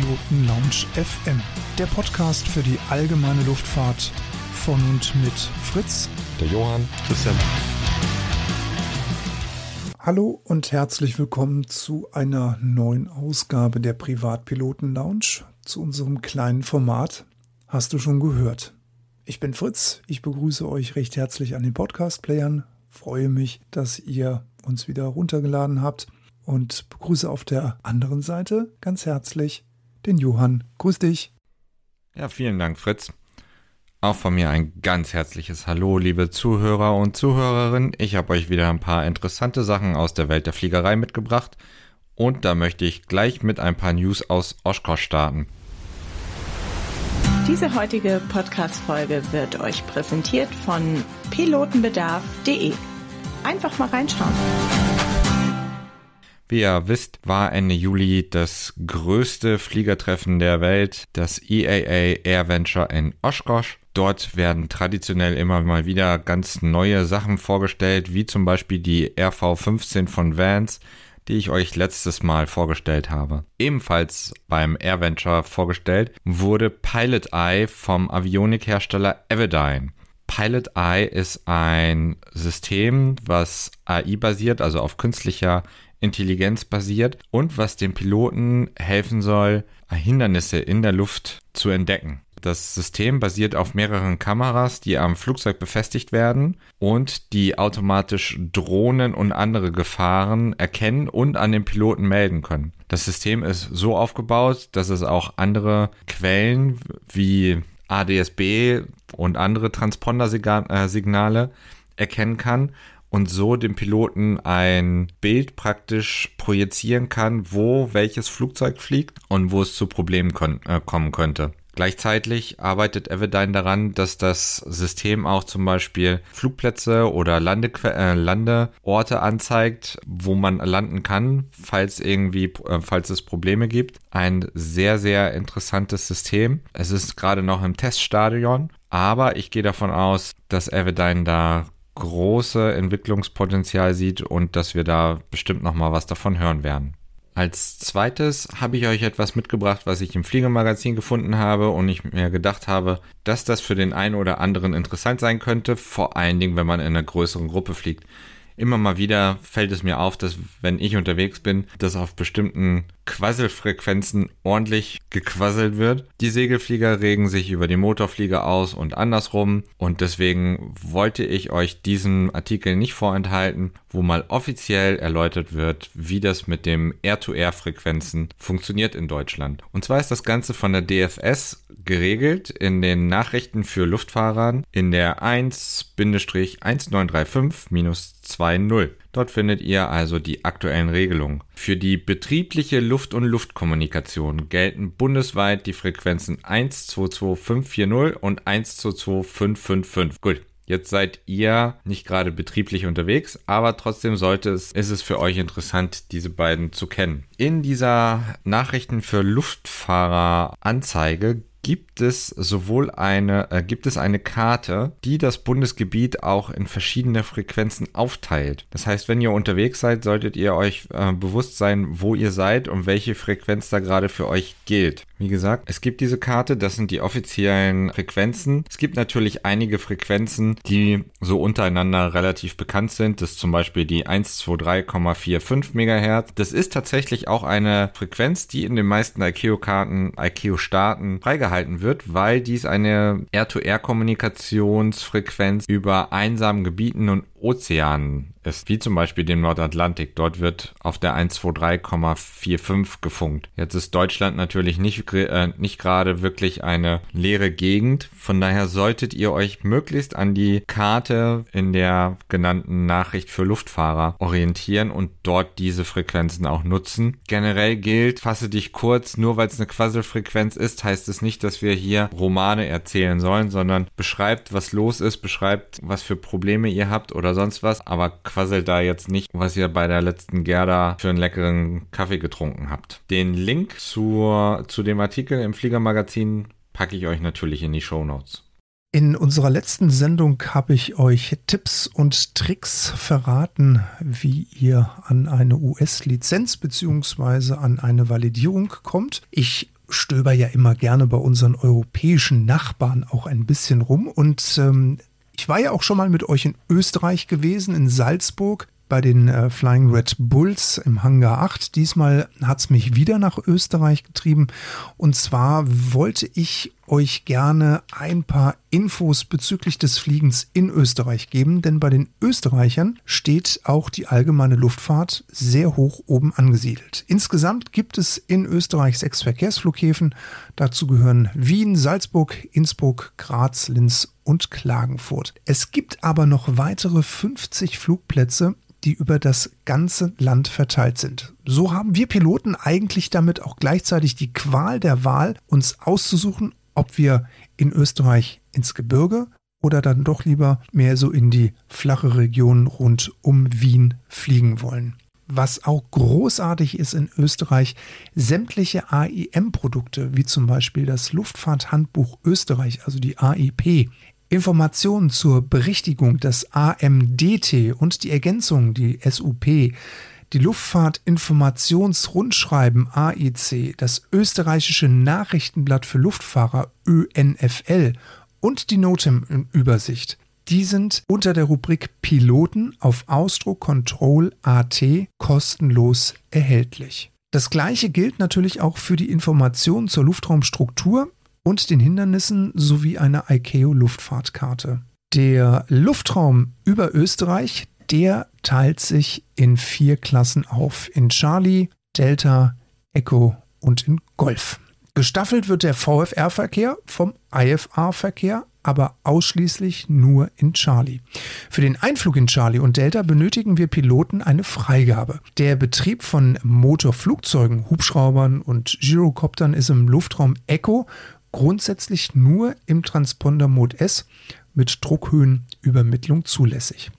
Privatpiloten Lounge FM, der Podcast für die allgemeine Luftfahrt von und mit Fritz, der Johann, Christian. Hallo und herzlich willkommen zu einer neuen Ausgabe der Privatpiloten Lounge, zu unserem kleinen Format. Hast du schon gehört? Ich bin Fritz, ich begrüße euch recht herzlich an den Podcast-Playern, freue mich, dass ihr uns wieder runtergeladen habt und begrüße auf der anderen Seite ganz herzlich den Johann. Grüß dich. Ja, vielen Dank, Fritz. Auch von mir ein ganz herzliches Hallo, liebe Zuhörer und Zuhörerinnen. Ich habe euch wieder ein paar interessante Sachen aus der Welt der Fliegerei mitgebracht und da möchte ich gleich mit ein paar News aus Oshkosh starten. Diese heutige Podcast-Folge wird euch präsentiert von pilotenbedarf.de. Einfach mal reinschauen. Wie ihr wisst, war Ende Juli das größte Fliegertreffen der Welt, das EAA Air Venture in Oshkosh. Dort werden traditionell immer mal wieder ganz neue Sachen vorgestellt, wie zum Beispiel die RV15 von Vans, die ich euch letztes Mal vorgestellt habe. Ebenfalls beim Air Venture vorgestellt wurde Pilot Eye vom Avionikhersteller Everdine. Pilot Eye ist ein System, was AI basiert, also auf künstlicher Intelligenz basiert und was dem Piloten helfen soll, Hindernisse in der Luft zu entdecken. Das System basiert auf mehreren Kameras, die am Flugzeug befestigt werden und die automatisch Drohnen und andere Gefahren erkennen und an den Piloten melden können. Das System ist so aufgebaut, dass es auch andere Quellen wie ADSB und andere Transpondersignale erkennen kann und so dem Piloten ein Bild praktisch projizieren kann, wo welches Flugzeug fliegt und wo es zu Problemen äh, kommen könnte. Gleichzeitig arbeitet Everdine daran, dass das System auch zum Beispiel Flugplätze oder Lande äh, Landeorte anzeigt, wo man landen kann, falls irgendwie, äh, falls es Probleme gibt. Ein sehr, sehr interessantes System. Es ist gerade noch im Teststadion, aber ich gehe davon aus, dass Everdine da große Entwicklungspotenzial sieht und dass wir da bestimmt noch mal was davon hören werden. Als zweites habe ich euch etwas mitgebracht, was ich im Fliegermagazin gefunden habe und ich mir gedacht habe, dass das für den einen oder anderen interessant sein könnte, vor allen Dingen, wenn man in einer größeren Gruppe fliegt immer mal wieder fällt es mir auf, dass wenn ich unterwegs bin, dass auf bestimmten Quasselfrequenzen ordentlich gequasselt wird. Die Segelflieger regen sich über die Motorflieger aus und andersrum. Und deswegen wollte ich euch diesen Artikel nicht vorenthalten, wo mal offiziell erläutert wird, wie das mit dem Air-to-Air-Frequenzen funktioniert in Deutschland. Und zwar ist das Ganze von der DFS geregelt in den Nachrichten für Luftfahrern in der 1-1935-20. Dort findet ihr also die aktuellen Regelungen. Für die betriebliche Luft- und Luftkommunikation gelten bundesweit die Frequenzen 122540 und 122555. Gut, Jetzt seid ihr nicht gerade betrieblich unterwegs, aber trotzdem sollte es, ist es für euch interessant, diese beiden zu kennen. In dieser Nachrichten für Luftfahrer Anzeige gibt es sowohl eine, äh, gibt es eine Karte, die das Bundesgebiet auch in verschiedene Frequenzen aufteilt. Das heißt, wenn ihr unterwegs seid, solltet ihr euch äh, bewusst sein, wo ihr seid und welche Frequenz da gerade für euch gilt. Wie gesagt, es gibt diese Karte, das sind die offiziellen Frequenzen. Es gibt natürlich einige Frequenzen, die so untereinander relativ bekannt sind. Das ist zum Beispiel die 123,45 MHz. Das ist tatsächlich auch eine Frequenz, die in den meisten ICAO-Karten, ICAO-Staaten freigehalten wird, weil dies eine Air-to-Air-Kommunikationsfrequenz über einsamen Gebieten und Ozeanen ist, wie zum Beispiel dem Nordatlantik. Dort wird auf der 123,45 gefunkt. Jetzt ist Deutschland natürlich nicht, äh, nicht gerade wirklich eine leere Gegend. Von daher solltet ihr euch möglichst an die Karte in der genannten Nachricht für Luftfahrer orientieren und dort diese Frequenzen auch nutzen. Generell gilt, fasse dich kurz, nur weil es eine Quasselfrequenz ist, heißt es nicht, dass wir hier Romane erzählen sollen, sondern beschreibt, was los ist, beschreibt, was für Probleme ihr habt oder sonst was, aber quasselt da jetzt nicht, was ihr bei der letzten Gerda für einen leckeren Kaffee getrunken habt. Den Link zur, zu dem Artikel im Fliegermagazin packe ich euch natürlich in die Show Notes. In unserer letzten Sendung habe ich euch Tipps und Tricks verraten, wie ihr an eine US-Lizenz bzw. an eine Validierung kommt. Ich stöber ja immer gerne bei unseren europäischen Nachbarn auch ein bisschen rum und ähm, ich war ja auch schon mal mit euch in Österreich gewesen, in Salzburg bei den äh, Flying Red Bulls im Hangar 8. Diesmal hat es mich wieder nach Österreich getrieben. Und zwar wollte ich euch gerne ein paar Infos bezüglich des Fliegens in Österreich geben, denn bei den Österreichern steht auch die allgemeine Luftfahrt sehr hoch oben angesiedelt. Insgesamt gibt es in Österreich sechs Verkehrsflughäfen. Dazu gehören Wien, Salzburg, Innsbruck, Graz, Linz und Klagenfurt. Es gibt aber noch weitere 50 Flugplätze die über das ganze Land verteilt sind. So haben wir Piloten eigentlich damit auch gleichzeitig die Qual der Wahl, uns auszusuchen, ob wir in Österreich ins Gebirge oder dann doch lieber mehr so in die flache Region rund um Wien fliegen wollen. Was auch großartig ist in Österreich, sämtliche AIM-Produkte, wie zum Beispiel das Luftfahrthandbuch Österreich, also die AIP, Informationen zur Berichtigung des AMDT und die Ergänzung, die SUP, die Luftfahrtinformationsrundschreiben AIC, das österreichische Nachrichtenblatt für Luftfahrer ÖNFL und die NOTAM-Übersicht. Die sind unter der Rubrik Piloten auf Austro Control AT kostenlos erhältlich. Das gleiche gilt natürlich auch für die Informationen zur Luftraumstruktur und den Hindernissen sowie eine ICAO-Luftfahrtkarte. Der Luftraum über Österreich, der teilt sich in vier Klassen auf. In Charlie, Delta, Echo und in Golf. Gestaffelt wird der VFR-Verkehr vom IFR-Verkehr, aber ausschließlich nur in Charlie. Für den Einflug in Charlie und Delta benötigen wir Piloten eine Freigabe. Der Betrieb von Motorflugzeugen, Hubschraubern und Gyrocoptern ist im Luftraum Echo grundsätzlich nur im Transponder Mode S mit Druckhöhenübermittlung zulässig.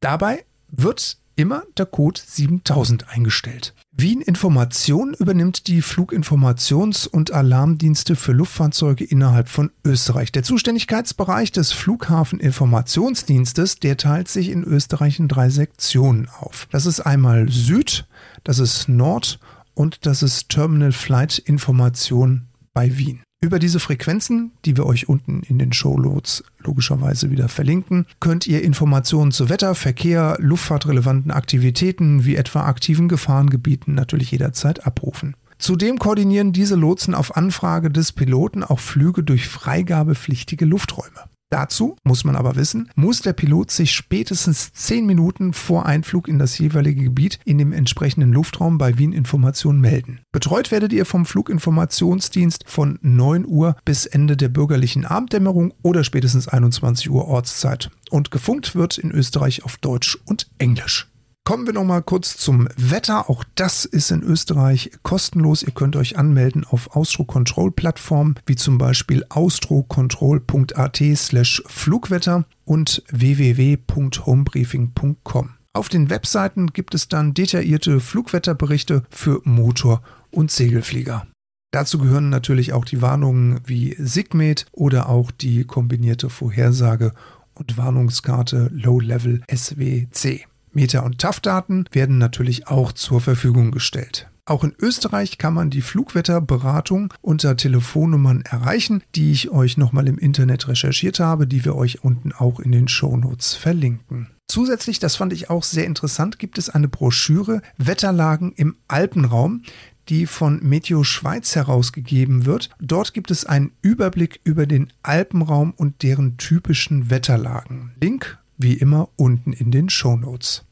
Dabei wird immer der Code 7000 eingestellt. Wien Information übernimmt die Fluginformations- und Alarmdienste für Luftfahrzeuge innerhalb von Österreich. Der Zuständigkeitsbereich des Flughafeninformationsdienstes, der teilt sich in Österreich in drei Sektionen auf. Das ist einmal Süd, das ist Nord und das ist Terminal Flight Information bei Wien. Über diese Frequenzen, die wir euch unten in den Showloads logischerweise wieder verlinken, könnt ihr Informationen zu Wetter, Verkehr, luftfahrtrelevanten Aktivitäten wie etwa aktiven Gefahrengebieten natürlich jederzeit abrufen. Zudem koordinieren diese Lotsen auf Anfrage des Piloten auch Flüge durch freigabepflichtige Lufträume. Dazu muss man aber wissen, muss der Pilot sich spätestens 10 Minuten vor Einflug in das jeweilige Gebiet in dem entsprechenden Luftraum bei Wien Information melden. Betreut werdet ihr vom Fluginformationsdienst von 9 Uhr bis Ende der bürgerlichen Abenddämmerung oder spätestens 21 Uhr Ortszeit. Und gefunkt wird in Österreich auf Deutsch und Englisch. Kommen wir noch mal kurz zum Wetter. Auch das ist in Österreich kostenlos. Ihr könnt euch anmelden auf Austro-Control-Plattformen wie zum Beispiel austrocontrol.at slash Flugwetter und www.homebriefing.com. Auf den Webseiten gibt es dann detaillierte Flugwetterberichte für Motor- und Segelflieger. Dazu gehören natürlich auch die Warnungen wie SIGMET oder auch die kombinierte Vorhersage und Warnungskarte Low Level SWC. Meta- und TAF-Daten werden natürlich auch zur Verfügung gestellt. Auch in Österreich kann man die Flugwetterberatung unter Telefonnummern erreichen, die ich euch nochmal im Internet recherchiert habe, die wir euch unten auch in den Shownotes verlinken. Zusätzlich, das fand ich auch sehr interessant, gibt es eine Broschüre Wetterlagen im Alpenraum, die von Meteo Schweiz herausgegeben wird. Dort gibt es einen Überblick über den Alpenraum und deren typischen Wetterlagen. Link wie immer unten in den Show Notes.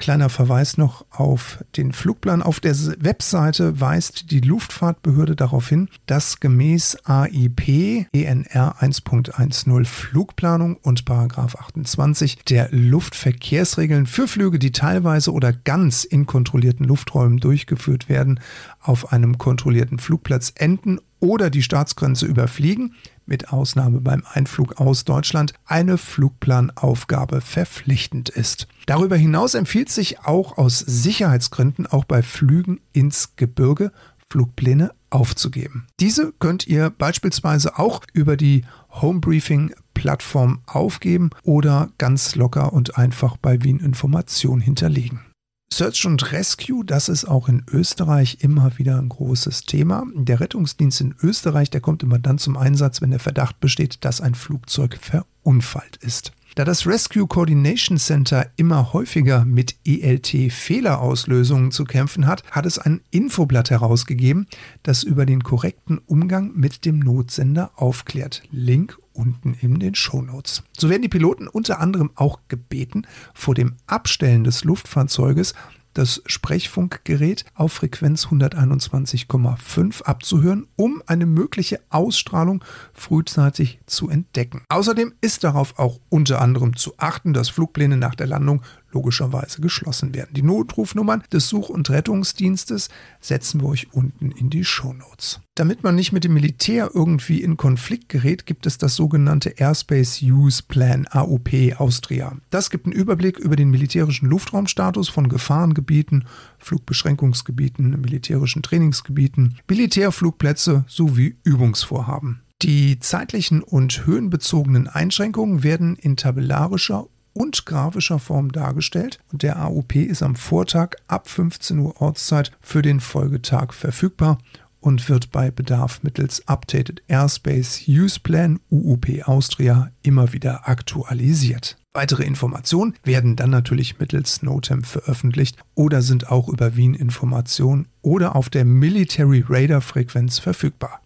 Kleiner Verweis noch auf den Flugplan. Auf der Webseite weist die Luftfahrtbehörde darauf hin, dass gemäß AIP ENR 1.10 Flugplanung und 28 der Luftverkehrsregeln für Flüge, die teilweise oder ganz in kontrollierten Lufträumen durchgeführt werden, auf einem kontrollierten Flugplatz enden oder die Staatsgrenze überfliegen, mit Ausnahme beim Einflug aus Deutschland, eine Flugplanaufgabe verpflichtend ist. Darüber hinaus empfiehlt sich auch aus Sicherheitsgründen auch bei Flügen ins Gebirge Flugpläne aufzugeben. Diese könnt ihr beispielsweise auch über die Homebriefing Plattform aufgeben oder ganz locker und einfach bei Wien Information hinterlegen. Search und Rescue, das ist auch in Österreich immer wieder ein großes Thema. Der Rettungsdienst in Österreich, der kommt immer dann zum Einsatz, wenn der Verdacht besteht, dass ein Flugzeug verunfallt ist. Da das Rescue Coordination Center immer häufiger mit ELT-Fehlerauslösungen zu kämpfen hat, hat es ein Infoblatt herausgegeben, das über den korrekten Umgang mit dem Notsender aufklärt. Link unten in den Shownotes. So werden die Piloten unter anderem auch gebeten, vor dem Abstellen des Luftfahrzeuges das Sprechfunkgerät auf Frequenz 121,5 abzuhören, um eine mögliche Ausstrahlung frühzeitig zu entdecken. Außerdem ist darauf auch unter anderem zu achten, dass Flugpläne nach der Landung logischerweise geschlossen werden. Die Notrufnummern des Such- und Rettungsdienstes setzen wir euch unten in die Shownotes. Damit man nicht mit dem Militär irgendwie in Konflikt gerät, gibt es das sogenannte Airspace Use Plan AUP Austria. Das gibt einen Überblick über den militärischen Luftraumstatus von Gefahrengebieten, Flugbeschränkungsgebieten, militärischen Trainingsgebieten, Militärflugplätze sowie Übungsvorhaben. Die zeitlichen und höhenbezogenen Einschränkungen werden in tabellarischer und grafischer Form dargestellt und der AUP ist am Vortag ab 15 Uhr Ortszeit für den Folgetag verfügbar und wird bei Bedarf mittels Updated Airspace Use Plan UUP Austria immer wieder aktualisiert. Weitere Informationen werden dann natürlich mittels NOTAM veröffentlicht oder sind auch über Wien Information oder auf der Military Radar Frequenz verfügbar.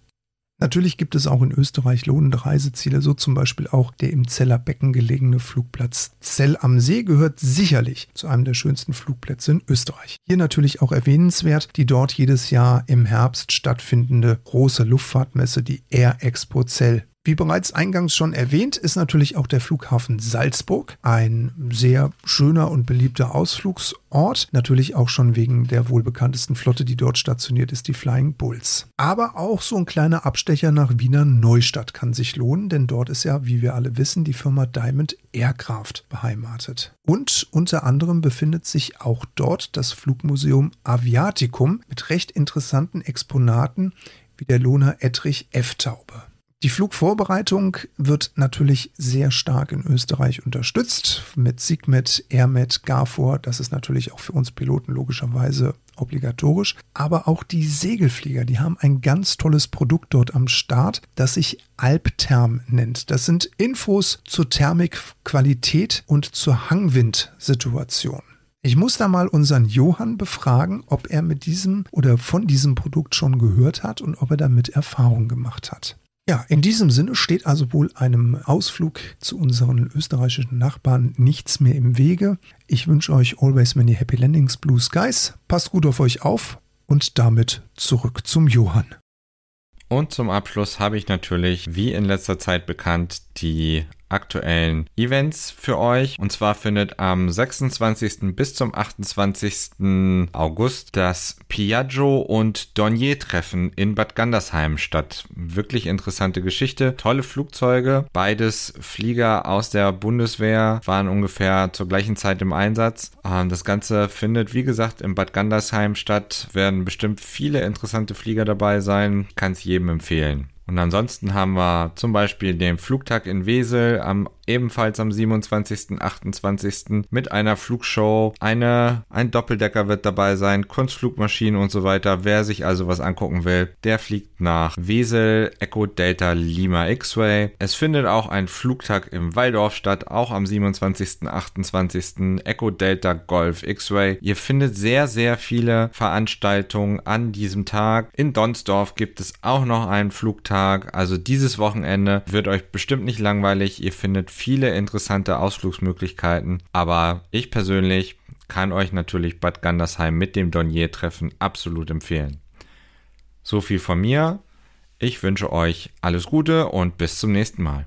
Natürlich gibt es auch in Österreich lohnende Reiseziele, so zum Beispiel auch der im Zeller Becken gelegene Flugplatz Zell am See gehört sicherlich zu einem der schönsten Flugplätze in Österreich. Hier natürlich auch erwähnenswert die dort jedes Jahr im Herbst stattfindende große Luftfahrtmesse, die Air Expo Zell. Wie bereits eingangs schon erwähnt, ist natürlich auch der Flughafen Salzburg ein sehr schöner und beliebter Ausflugsort. Natürlich auch schon wegen der wohlbekanntesten Flotte, die dort stationiert ist, die Flying Bulls. Aber auch so ein kleiner Abstecher nach Wiener Neustadt kann sich lohnen, denn dort ist ja, wie wir alle wissen, die Firma Diamond Aircraft beheimatet. Und unter anderem befindet sich auch dort das Flugmuseum Aviaticum mit recht interessanten Exponaten wie der Lohner Ettrich F-Taube. Die Flugvorbereitung wird natürlich sehr stark in Österreich unterstützt mit Sigmet, Airmet, Garfor. Das ist natürlich auch für uns Piloten logischerweise obligatorisch. Aber auch die Segelflieger, die haben ein ganz tolles Produkt dort am Start, das sich Alptherm nennt. Das sind Infos zur Thermikqualität und zur Hangwindsituation. Ich muss da mal unseren Johann befragen, ob er mit diesem oder von diesem Produkt schon gehört hat und ob er damit Erfahrung gemacht hat. Ja, in diesem Sinne steht also wohl einem Ausflug zu unseren österreichischen Nachbarn nichts mehr im Wege. Ich wünsche euch always many happy landings, blue skies. Passt gut auf euch auf und damit zurück zum Johann. Und zum Abschluss habe ich natürlich, wie in letzter Zeit bekannt, die aktuellen Events für euch. Und zwar findet am 26. bis zum 28. August das Piaggio und Dornier Treffen in Bad Gandersheim statt. Wirklich interessante Geschichte. Tolle Flugzeuge. Beides Flieger aus der Bundeswehr waren ungefähr zur gleichen Zeit im Einsatz. Ähm, das Ganze findet, wie gesagt, in Bad Gandersheim statt. Werden bestimmt viele interessante Flieger dabei sein. Kann es jedem empfehlen. Und ansonsten haben wir zum Beispiel den Flugtag in Wesel am ebenfalls am 27., 28. mit einer Flugshow. Eine, ein Doppeldecker wird dabei sein, Kunstflugmaschinen und so weiter. Wer sich also was angucken will, der fliegt nach Wesel, Echo Delta Lima X-Ray. Es findet auch ein Flugtag im Waldorf statt, auch am 27., 28. Echo Delta Golf X-Ray. Ihr findet sehr, sehr viele Veranstaltungen an diesem Tag. In Donsdorf gibt es auch noch einen Flugtag. Also dieses Wochenende wird euch bestimmt nicht langweilig. Ihr findet viele interessante Ausflugsmöglichkeiten, aber ich persönlich kann euch natürlich Bad Gandersheim mit dem Dornier-Treffen absolut empfehlen. So viel von mir. Ich wünsche euch alles Gute und bis zum nächsten Mal.